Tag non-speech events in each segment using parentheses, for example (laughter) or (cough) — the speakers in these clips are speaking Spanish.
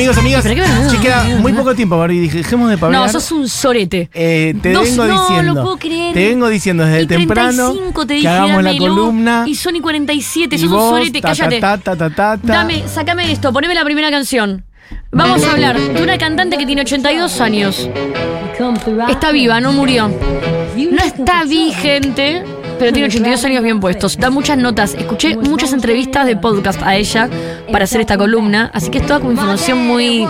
Amigos, amigas, ¿Pero qué me- sí queda muy poco tiempo, Barbie. Dejemos de hablar. No, sos un sorete. Eh, te No, vengo no, diciendo. lo puedo creer. Te vengo diciendo desde Y temprano 35 te que dije, hagamos la dámelo, columna. Y Sony 47, y sos un sorete, ta, cállate. Ta, ta, ta, ta, ta. Dame, sacame esto, poneme la primera canción. Vamos a hablar de una cantante que tiene 82 años. Está viva, no murió. No está vigente, pero tiene 82 años bien puestos. Da muchas notas. Escuché muchas entrevistas de podcast a ella para hacer esta columna, así que es toda como información muy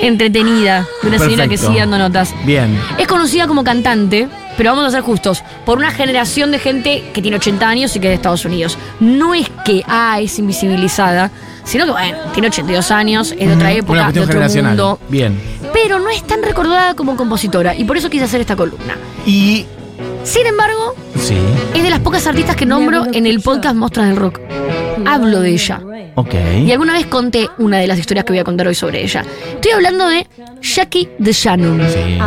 entretenida de una señora que sigue dando notas. Bien. Es conocida como cantante, pero vamos a ser justos, por una generación de gente que tiene 80 años y que es de Estados Unidos. No es que, ah, es invisibilizada, sino que, bueno, tiene 82 años, es de otra Una época, de cuestión otro generacional. mundo. Bien. Pero no es tan recordada como compositora, y por eso quise hacer esta columna. Y. Sin embargo, Sí. es de las pocas artistas que nombro en el podcast Mostras del Rock. Hablo de ella. Ok. Y alguna vez conté una de las historias que voy a contar hoy sobre ella. Estoy hablando de Jackie de Shannon. Sí.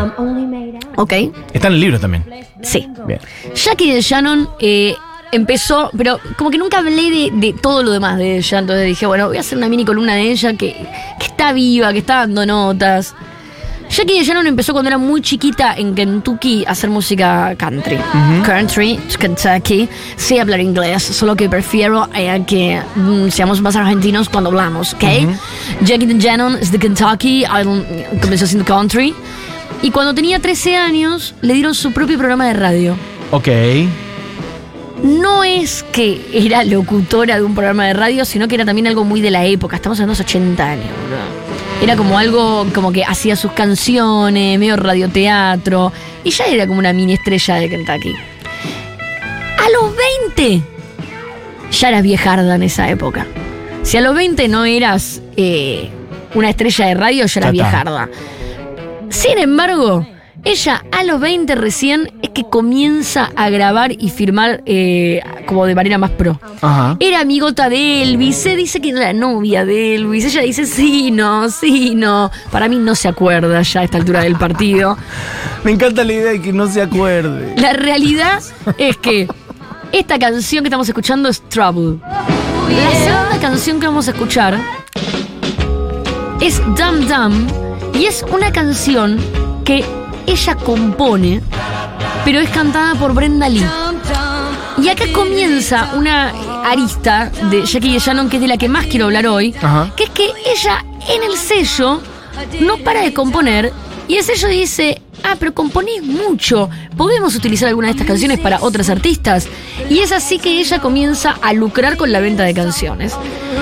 ¿Ok? Está en el libro también. Sí. Bien. Jackie de Shannon eh, empezó, pero como que nunca hablé de, de todo lo demás de ella, entonces dije, bueno, voy a hacer una mini columna de ella que, que está viva, que está dando notas. Jackie de Shannon empezó cuando era muy chiquita en Kentucky a hacer música country. Country, Kentucky. Sí hablar inglés, solo que prefiero eh, que mm, seamos más argentinos cuando hablamos, ¿ok? Jackie de Shannon es de Kentucky, comenzó haciendo country. Y cuando tenía 13 años, le dieron su propio programa de radio. Ok. No es que era locutora de un programa de radio, sino que era también algo muy de la época. Estamos de los 80 años, boludo. Era como algo, como que hacía sus canciones, medio radioteatro. Y ya era como una mini estrella de Kentucky. A los 20, ya eras viejarda en esa época. Si a los 20 no eras eh, una estrella de radio, ya eras viejarda. Sin embargo, ella a los 20 recién es que comienza a grabar y firmar eh, como de manera más pro. Ajá. Era amigota de Elvis, se dice que era la novia de Elvis, ella dice sí, no, sí, no. Para mí no se acuerda ya a esta altura del partido. (laughs) Me encanta la idea de que no se acuerde. La realidad es que esta canción que estamos escuchando es Trouble. La segunda canción que vamos a escuchar es Dum Dum y es una canción que ella compone, pero es cantada por Brenda Lee. Y acá comienza una arista de Jackie de Shannon, que es de la que más quiero hablar hoy, Ajá. que es que ella en el sello no para de componer y el sello dice, ah, pero componés mucho, ¿podemos utilizar alguna de estas canciones para otras artistas? Y es así que ella comienza a lucrar con la venta de canciones.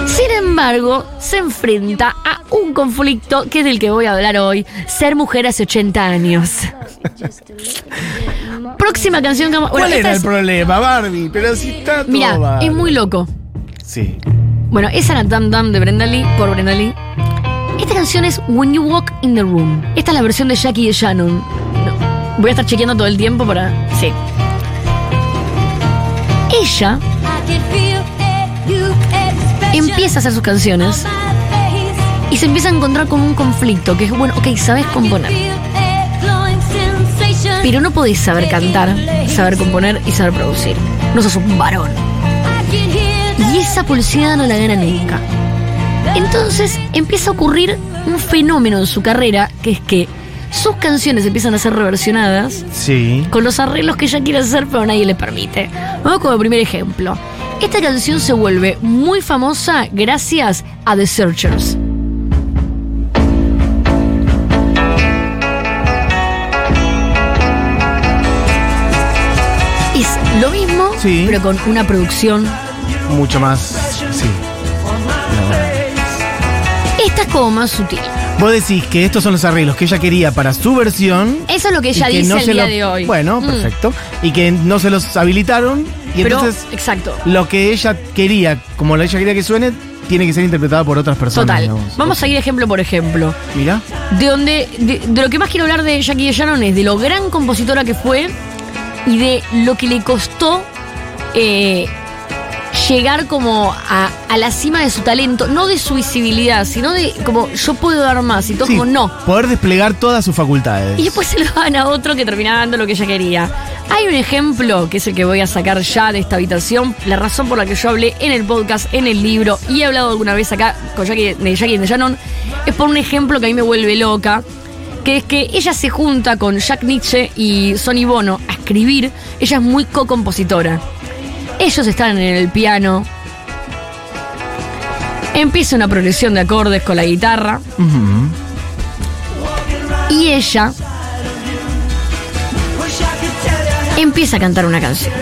Sin embargo, se enfrenta a un conflicto que es del que voy a hablar hoy, ser mujer hace 80 años. Próxima canción que vamos... ¿Cuál bueno, esta era el problema, Barbie? Pero si está todo Mira, es muy loco. Sí. Bueno, esa era Dum Dum de Brenda Lee, por Brenda Lee. Esta canción es When You Walk in the Room. Esta es la versión de Jackie de Shannon. No, voy a estar chequeando todo el tiempo para. Sí. Ella empieza a hacer sus canciones y se empieza a encontrar con un conflicto que es, bueno, ok, sabes componer, pero no podés saber cantar, saber componer y saber producir. No sos un varón. Y esa pulseada no la gana nunca. Entonces empieza a ocurrir un fenómeno en su carrera, que es que sus canciones empiezan a ser reversionadas Sí. con los arreglos que ella quiere hacer, pero nadie le permite. Vamos como primer ejemplo. Esta canción se vuelve muy famosa gracias a The Searchers. Es lo mismo, Sí. pero con una producción Mucho más. Sí. Esta es como más sutil. Vos decís que estos son los arreglos que ella quería para su versión. Eso es lo que y ella que dice no el día lo- de hoy. Bueno, Mm. perfecto. Y que no se los habilitaron. Y Pero, entonces exacto. lo que ella quería, como ella quería que suene, tiene que ser interpretada por otras personas. Total. digamos. Vamos a ir ejemplo por ejemplo. Mira. De donde, de, de lo que más quiero hablar de Jackie de Shannon es de lo gran compositora que fue y de lo que le costó eh, llegar como a, a la cima de su talento, no de su visibilidad, sino de como yo puedo dar más y todo Sí, como no. Poder desplegar todas sus facultades. Y después se lo dan a otro que terminaba dando lo que ella quería. Hay un ejemplo que es el que voy a sacar ya de esta habitación. La razón por la que yo hablé en el podcast, en el libro y he hablado alguna vez acá con Jackie, de Jackie de Shannon es por un ejemplo que a mí me vuelve loca. Que es que ella se junta con Jack Nietzsche y Sonny Bono a escribir. Ella es muy co-compositora. Ellos están en el piano. Empieza una progresión de acordes con la guitarra. Y ella empieza a cantar una canción.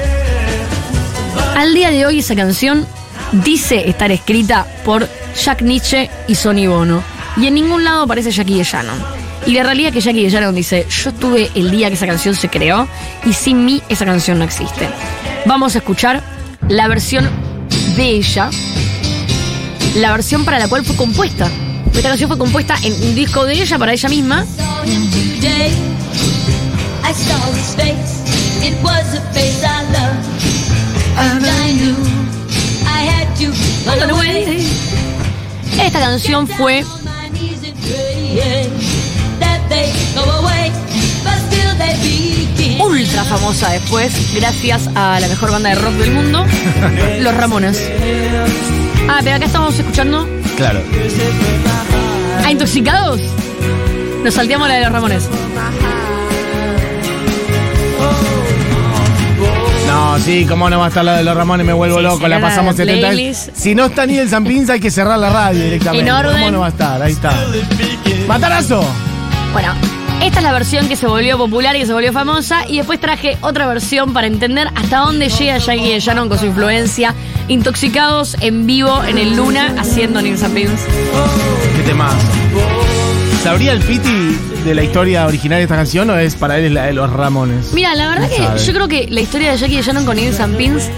Al día de hoy esa canción dice estar escrita por Jack Nietzsche y Sonny Bono. Y en ningún lado aparece Jackie de Shannon. Y la realidad es que Jackie de Shannon dice, yo estuve el día que esa canción se creó y sin mí esa canción no existe. Vamos a escuchar la versión de ella, la versión para la cual fue compuesta. Esta canción fue compuesta en un disco de ella para ella misma. Esta canción fue ultra famosa después, gracias a la mejor banda de rock del mundo, (laughs) Los Ramones. Ah, pero acá estamos escuchando Claro. a Intoxicados. Nos salteamos la de Los Ramones. No, sí, cómo no va a estar la de los Ramones, me vuelvo Sí, loco, la pasamos la 70 playlist. Si no está ni el Zampins, hay que cerrar la radio directamente. En orden. ¿Cómo no va a estar? Ahí está. ¡Matarazo! Bueno, esta es la versión que se volvió popular y que se volvió famosa. Y después traje otra versión para entender hasta dónde llega Jackie de Shannon con su influencia. Intoxicados en vivo en el Luna haciendo Nils and Pins. ¿Qué tema? ¿Sabría el Piti de la historia original de esta canción o es para él la de los Ramones? Mira, la verdad No que sabe. yo creo que la historia de Jackie de Shannon con Nils and Pins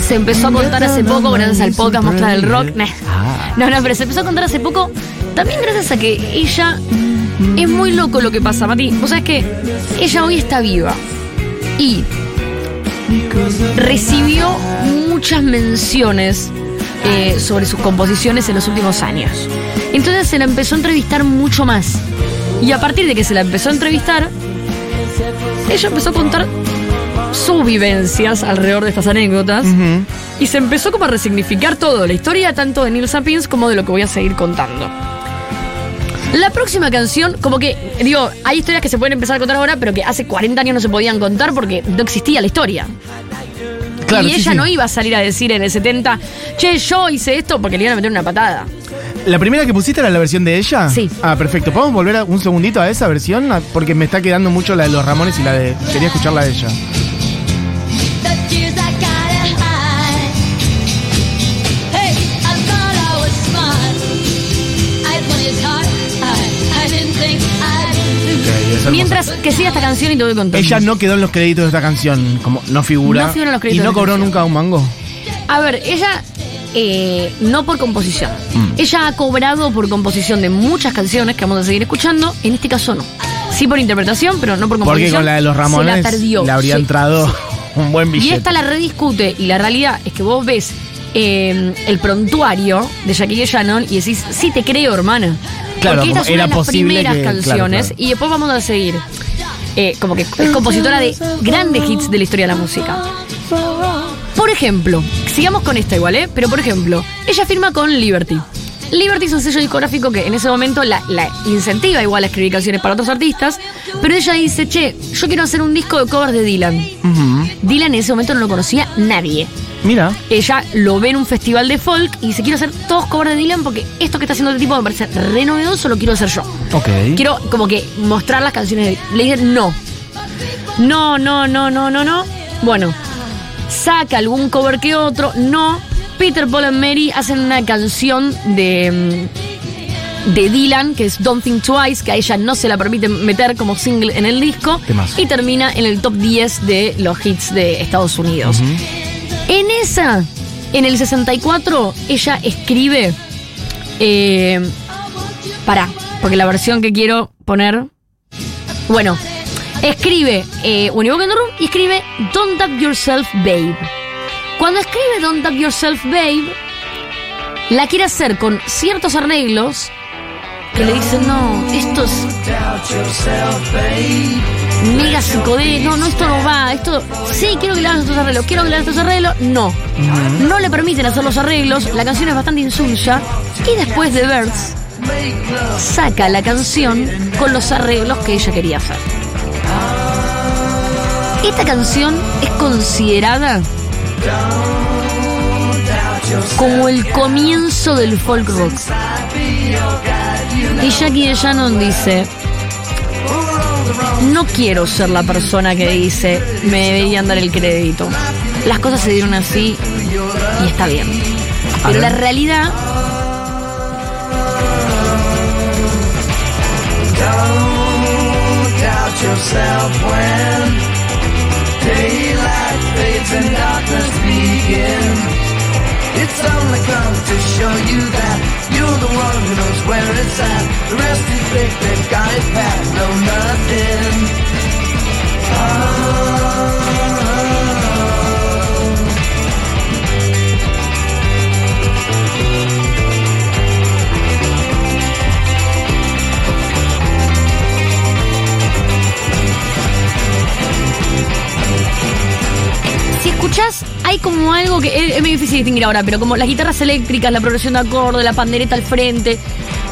se empezó a contar hace poco gracias al podcast Mostrar el Rock. Ah. No, no, pero se empezó a contar hace poco también gracias a que ella es muy loco lo que pasa, Mati. Vos sabés que ella hoy está viva y recibió muchas menciones eh, sobre sus composiciones en los últimos años. Entonces se la empezó a entrevistar mucho más. Y a partir de que se la empezó a entrevistar, ella empezó a contar sus vivencias alrededor de estas anécdotas. Y se empezó como a resignificar todo, la historia tanto de Neil Sapiens como de lo que voy a seguir contando. La próxima canción, como que, digo, hay historias que se pueden empezar a contar ahora, pero que hace 40 años no se podían contar porque no existía la historia. Claro, y sí, ella sí. no iba a salir a decir en el 70, che, yo hice esto porque le iban a meter una patada. ¿La primera que pusiste era la versión de ella? Sí. Ah, perfecto. ¿Podemos volver un segundito a esa versión? Ah, Porque me está quedando mucho la de los Ramones y la de. Quería escuchar la de ella. Mientras que siga esta canción y te voy contando. Ella no quedó en los créditos de esta canción, como no figura. No figura en los créditos Y no cobró nunca un mango. A ver, ella eh, no por composición. Mm. Ella ha cobrado por composición de muchas canciones que vamos a seguir escuchando. En este caso no. Sí por interpretación, pero no por Porque composición. con la de los Ramones se la perdió. habría Sí. entrado (laughs) un buen Y billete. esta la rediscute y la realidad es que vos ves eh, el prontuario de Jackie Shannon y decís, sí te creo, hermana. Claro, Porque esta es una de las primeras que- canciones claro. y después vamos a seguir. Eh, como que es compositora de grandes hits de la historia de la música. Por ejemplo, sigamos con esta igual, ¿eh? Pero por ejemplo, ella firma con Liberty. Liberty es un sello discográfico que en ese momento la, la incentiva igual a escribir canciones para otros artistas, pero ella dice, che, yo quiero hacer un disco de covers de Dylan. Dylan en ese momento no lo conocía nadie. Mira. Ella lo ve en un festival de folk y dice, quiero hacer todos covers de Dylan porque esto que está haciendo este tipo me parece re novedoso, lo quiero hacer yo. Ok. Quiero como que mostrar las canciones de Le dicen no. No, no, no, no, no, no. Bueno, saca algún cover que otro. No. Peter, Paul and Mary hacen una canción de, mm, de Dylan, que es Don't Think Twice, que a ella no se la permiten meter como single en el disco. Temazo. Y termina en el top 10 de los hits de Estados Unidos. En esa, en el 64, ella escribe. Eh, pará, porque la versión que quiero poner. Bueno, escribe eh, When Room y escribe Don't Doubt Yourself, Babe. Cuando escribe Don't Doubt Yourself, Babe, la quiere hacer con ciertos arreglos que le dicen, no, esto es mega psicodélico, no, no, esto no va, esto, sí, quiero que le hagas estos arreglos, quiero que le hagas estos arreglos, no. No le permiten hacer los arreglos, la canción es bastante insulsa, y después de Birds, saca la canción con los arreglos que ella quería hacer. Esta canción es considerada como el comienzo del folk rock. Y Jackie de Shannon dice, no quiero ser la persona que dice, me deberían dar el crédito. Las cosas se dieron así y está bien. Pero la realidad It's only come to show you that you're the one who knows where it's at. The rest you think they've got it back, know nothing. Si es, muy difícil distinguir ahora, pero como las guitarras eléctricas, la progresión de acorde, la pandereta al frente,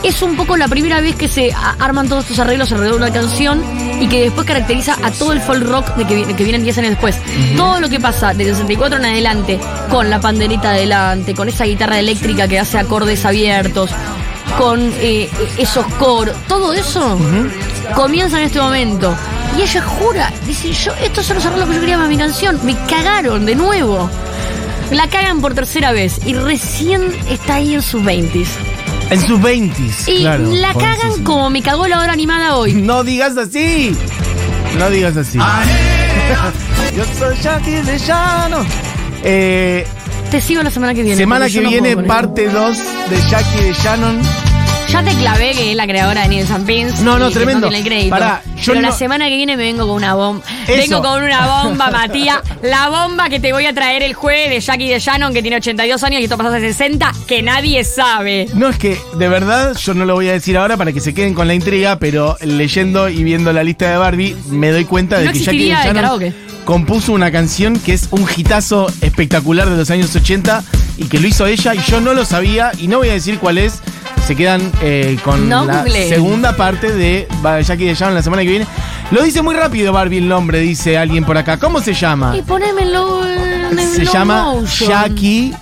es un poco la primera vez que se arman todos estos arreglos alrededor de una canción y que después caracteriza a todo el folk rock de que vienen 10 años después. Todo lo que pasa del 64 en adelante, con la pandereta adelante, con esa guitarra eléctrica que hace acordes abiertos, con eh, esos coros, todo eso comienza en este momento. Y ella jura, dice, yo, estos son los arreglos que yo quería para mi canción. Me cagaron de nuevo. La cagan por tercera vez y recién está ahí en sus 20s. En sus 20 Y claro. la cagan jovencísimo. como me cagó la hora animada hoy. (laughs) No digas así. No digas así. Yo soy Jackie de Llano. Eh, Te sigo la semana que viene. semana que no viene, parte 2 de Jackie de Shannon. Ya te clavé que es la creadora de and Pins. No, no, tremendo. el crédito. Pará, yo Pero la no- semana que viene me vengo con una bomba. Eso. Vengo con una bomba, Matías. La bomba que te voy a traer el jueves de Jackie de Shannon, que tiene 82 años y esto pasó hace 60, que nadie sabe. No, es que de verdad yo no lo voy a decir ahora para que se queden con la intriga, pero leyendo y viendo la lista de Barbie me doy cuenta de No que Jackie el Shannon compuso una canción que es un hitazo espectacular de los años 80 y que lo hizo ella y yo no lo sabía y no voy a decir cuál es. Se quedan eh, con No la segunda parte de Jackie de Shannon la semana que viene. Lo dice muy rápido Barbie el nombre, dice alguien por acá. ¿Cómo se llama? Y ponémelo en el Se llama motion. Jackie.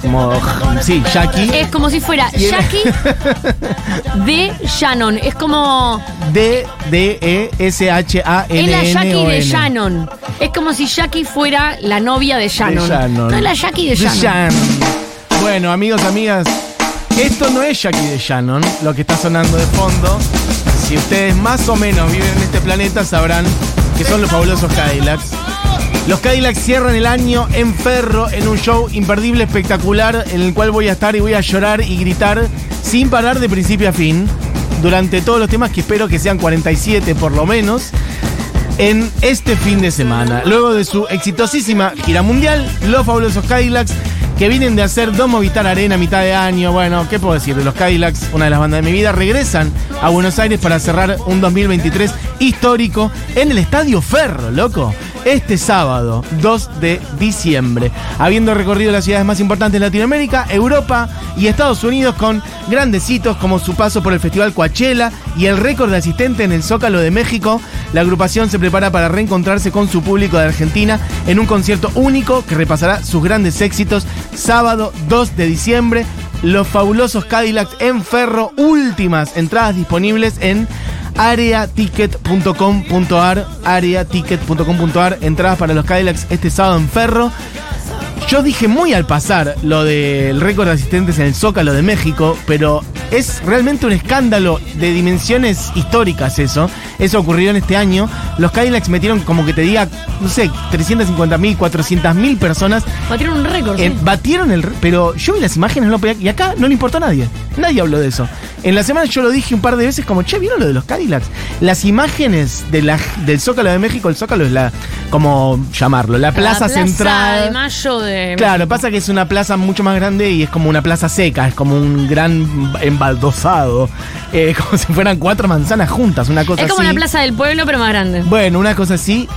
Como, sí, Jackie. Es como si fuera Y- Jackie (laughs) de Shannon. Es como. D D E S H A N Es la N Jackie O de N. Shannon. Es como si Jackie fuera la novia de De Shannon. Shannon. No es la Jackie de De Shannon. Shannon. Bueno, amigos, amigas, esto no es Jackie de Shannon, lo que está sonando de fondo. Si ustedes más o menos viven en este planeta, sabrán que son los fabulosos Cadillacs. Los Cadillacs cierran el año en Ferro en un show imperdible, espectacular, en el cual voy a estar y voy a llorar y gritar sin parar de principio a fin durante todos los temas que espero que sean 47 por lo menos en este fin de semana. Luego de su exitosísima gira mundial, los fabulosos Cadillacs, que vienen de hacer dos Movistar Arena a mitad de año, bueno, ¿qué puedo decir? De los Cadillacs, una de las bandas de mi vida, regresan a Buenos Aires para cerrar un 2023 histórico en el Estadio Ferro, loco. Este sábado, 2 de diciembre, habiendo recorrido las ciudades más importantes de Latinoamérica, Europa y Estados Unidos con grandes hitos como su paso por el Festival Coachella y el récord de asistente en el Zócalo de México, la agrupación se prepara para reencontrarse con su público de Argentina en un concierto único que repasará sus grandes éxitos sábado 2 de diciembre. Los fabulosos Cadillacs en Ferro, últimas entradas disponibles en areaticket.com.ar, areaticket.com.ar, entradas para los Cadillacs este sábado en Ferro. Yo dije muy al pasar lo del récord de asistentes en el Zócalo de México, pero Es realmente un escándalo de dimensiones históricas eso. Eso ocurrió en este año. Los Cadillacs metieron como que te diga, no sé, 350.000, 400.000 personas. Batieron un récord. Eh, sí. batieron el... Pero yo vi las imágenes, no podía- y acá no le importó a nadie. Nadie habló de eso. En la semana yo lo dije un par de veces como, che, ¿vieron lo de los Cadillacs? Las imágenes de la, del Zócalo de México, el Zócalo es la, como llamarlo, la La plaza, central. de mayo de. Claro, pasa que es una plaza mucho más grande y es como una plaza seca, es como un gran embaldosado, eh, (laughs) como si fueran cuatro manzanas juntas, una cosa Es como así. la plaza del pueblo, pero más grande. Bueno, una cosa así,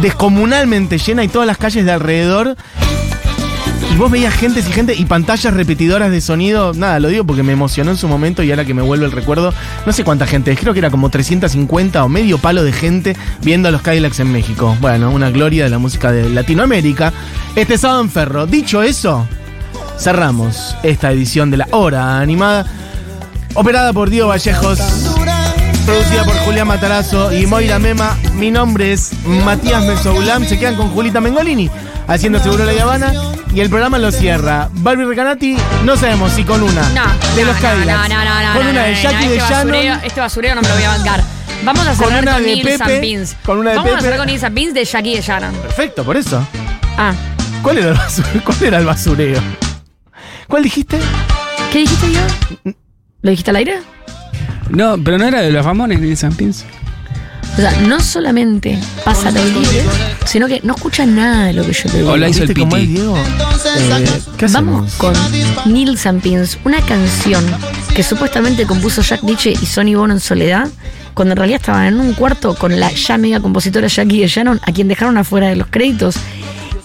descomunalmente llena y todas las calles de alrededor. Y vos veías gente y gente y pantallas repetidoras de sonido. Nada, lo digo porque me emocionó en su momento y ahora que me vuelve el recuerdo, no sé cuánta gente, creo que era como 350 o medio palo de gente viendo a los Cadillacs en México. Bueno, una gloria de la música de Latinoamérica. Este sábado en Ferro. Dicho eso, cerramos esta edición de la hora animada. Operada por Diego Vallejos. Producida por Julián Matarazo y Moira Mema. Mi nombre es Matías Mesoulam. Se quedan con Julita Mengolini haciendo Seguro La Habana. Y el programa lo cierra. Barbie Recanati, no sabemos si con una No, de no, los Cadillacs. No, no, no, no. con una de Jackie este de Shannon. Este basureo no me lo voy a bancar. Vamos a Con cerrar una con, de Nils Pepe, Beans. con una de Vamos a cerrar con Nils and Beans de Jackie de Shannon. Perfecto, por eso. Ah, ¿Cuál era el basureo? ¿Cuál era el basureo? ¿Cuál dijiste? ¿qué dijiste yo? ¿Lo dijiste al aire? No, pero no era de los Ramones ni San Pins. O sea, no solamente pasa lo libre, sino que no escucha nada de lo que yo te digo. Hola, hizo el ¿Viste cómo es, piti. Diego? Eh, ¿Qué? Vamos con Nils and Pins, una canción que supuestamente compuso Jack Nietzsche y Sonny Bono en soledad, cuando en realidad estaban en un cuarto con la ya mega compositora Jackie de Shannon, a quien dejaron afuera de los créditos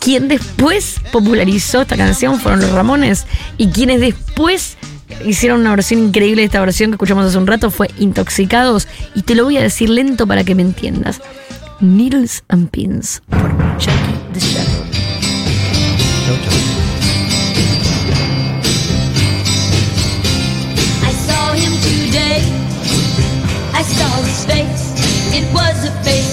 quien después popularizó esta canción fueron los Ramones y quienes después hicieron una versión increíble de esta versión que escuchamos hace un rato fue Intoxicados y te lo voy a decir lento para que me entiendas. Needles and Pins por Jackie the Shadow. I saw his face. It was a face.